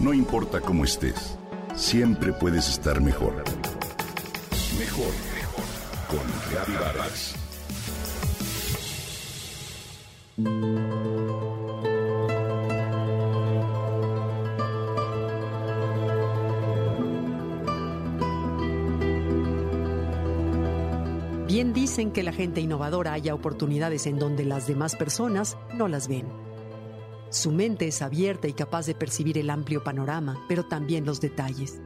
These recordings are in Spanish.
No importa cómo estés, siempre puedes estar mejor. Mejor, mejor. Con Reavivadas. Bien dicen que la gente innovadora haya oportunidades en donde las demás personas no las ven. Su mente es abierta y capaz de percibir el amplio panorama, pero también los detalles.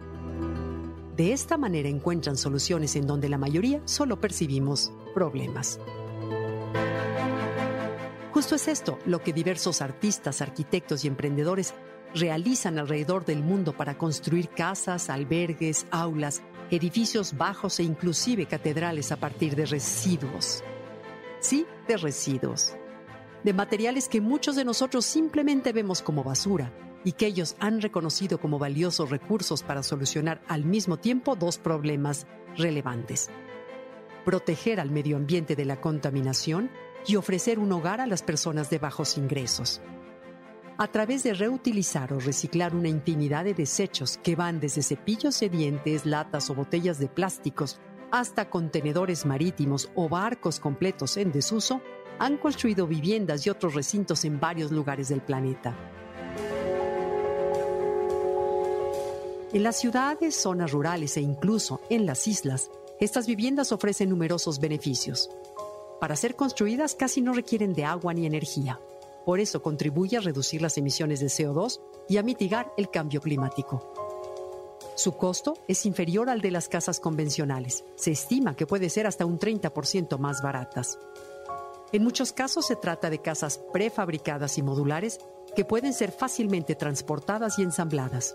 De esta manera encuentran soluciones en donde la mayoría solo percibimos problemas. Justo es esto lo que diversos artistas, arquitectos y emprendedores realizan alrededor del mundo para construir casas, albergues, aulas, edificios bajos e inclusive catedrales a partir de residuos. Sí, de residuos. De materiales que muchos de nosotros simplemente vemos como basura y que ellos han reconocido como valiosos recursos para solucionar al mismo tiempo dos problemas relevantes. Proteger al medio ambiente de la contaminación y ofrecer un hogar a las personas de bajos ingresos a través de reutilizar o reciclar una infinidad de desechos que van desde cepillos de dientes, latas o botellas de plásticos hasta contenedores marítimos o barcos completos en desuso, han construido viviendas y otros recintos en varios lugares del planeta. En las ciudades, zonas rurales e incluso en las islas, estas viviendas ofrecen numerosos beneficios. Para ser construidas casi no requieren de agua ni energía. Por eso contribuye a reducir las emisiones de CO2 y a mitigar el cambio climático. Su costo es inferior al de las casas convencionales. Se estima que puede ser hasta un 30% más baratas. En muchos casos se trata de casas prefabricadas y modulares que pueden ser fácilmente transportadas y ensambladas.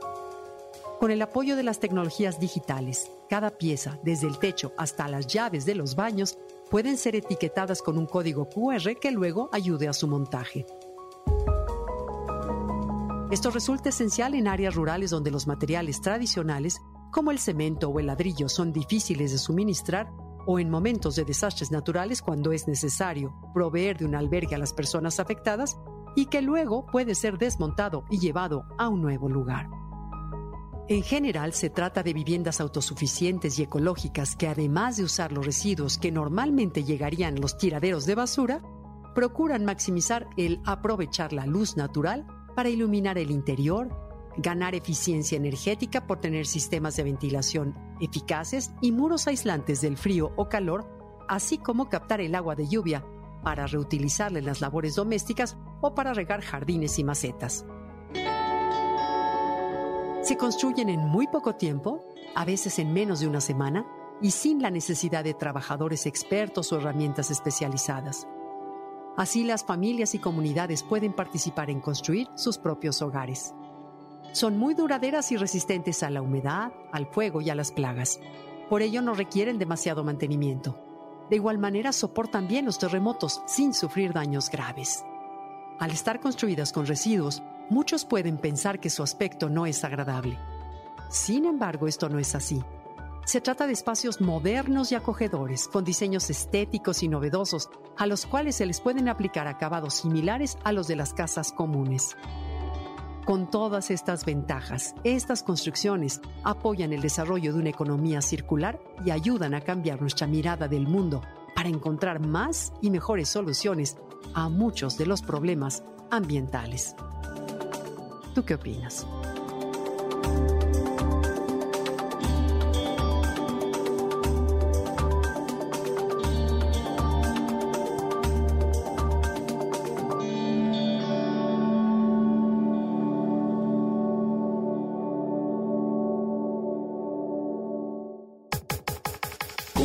Con el apoyo de las tecnologías digitales, cada pieza, desde el techo hasta las llaves de los baños, pueden ser etiquetadas con un código QR que luego ayude a su montaje. Esto resulta esencial en áreas rurales donde los materiales tradicionales, como el cemento o el ladrillo, son difíciles de suministrar o en momentos de desastres naturales cuando es necesario proveer de un albergue a las personas afectadas y que luego puede ser desmontado y llevado a un nuevo lugar. En general se trata de viviendas autosuficientes y ecológicas que además de usar los residuos que normalmente llegarían a los tiraderos de basura, procuran maximizar el aprovechar la luz natural para iluminar el interior, ganar eficiencia energética por tener sistemas de ventilación eficaces y muros aislantes del frío o calor, así como captar el agua de lluvia para reutilizarla en las labores domésticas o para regar jardines y macetas. Se construyen en muy poco tiempo, a veces en menos de una semana, y sin la necesidad de trabajadores expertos o herramientas especializadas. Así las familias y comunidades pueden participar en construir sus propios hogares. Son muy duraderas y resistentes a la humedad, al fuego y a las plagas. Por ello no requieren demasiado mantenimiento. De igual manera soportan bien los terremotos sin sufrir daños graves. Al estar construidas con residuos, muchos pueden pensar que su aspecto no es agradable. Sin embargo, esto no es así. Se trata de espacios modernos y acogedores, con diseños estéticos y novedosos, a los cuales se les pueden aplicar acabados similares a los de las casas comunes. Con todas estas ventajas, estas construcciones apoyan el desarrollo de una economía circular y ayudan a cambiar nuestra mirada del mundo para encontrar más y mejores soluciones a muchos de los problemas ambientales. ¿Tú qué opinas?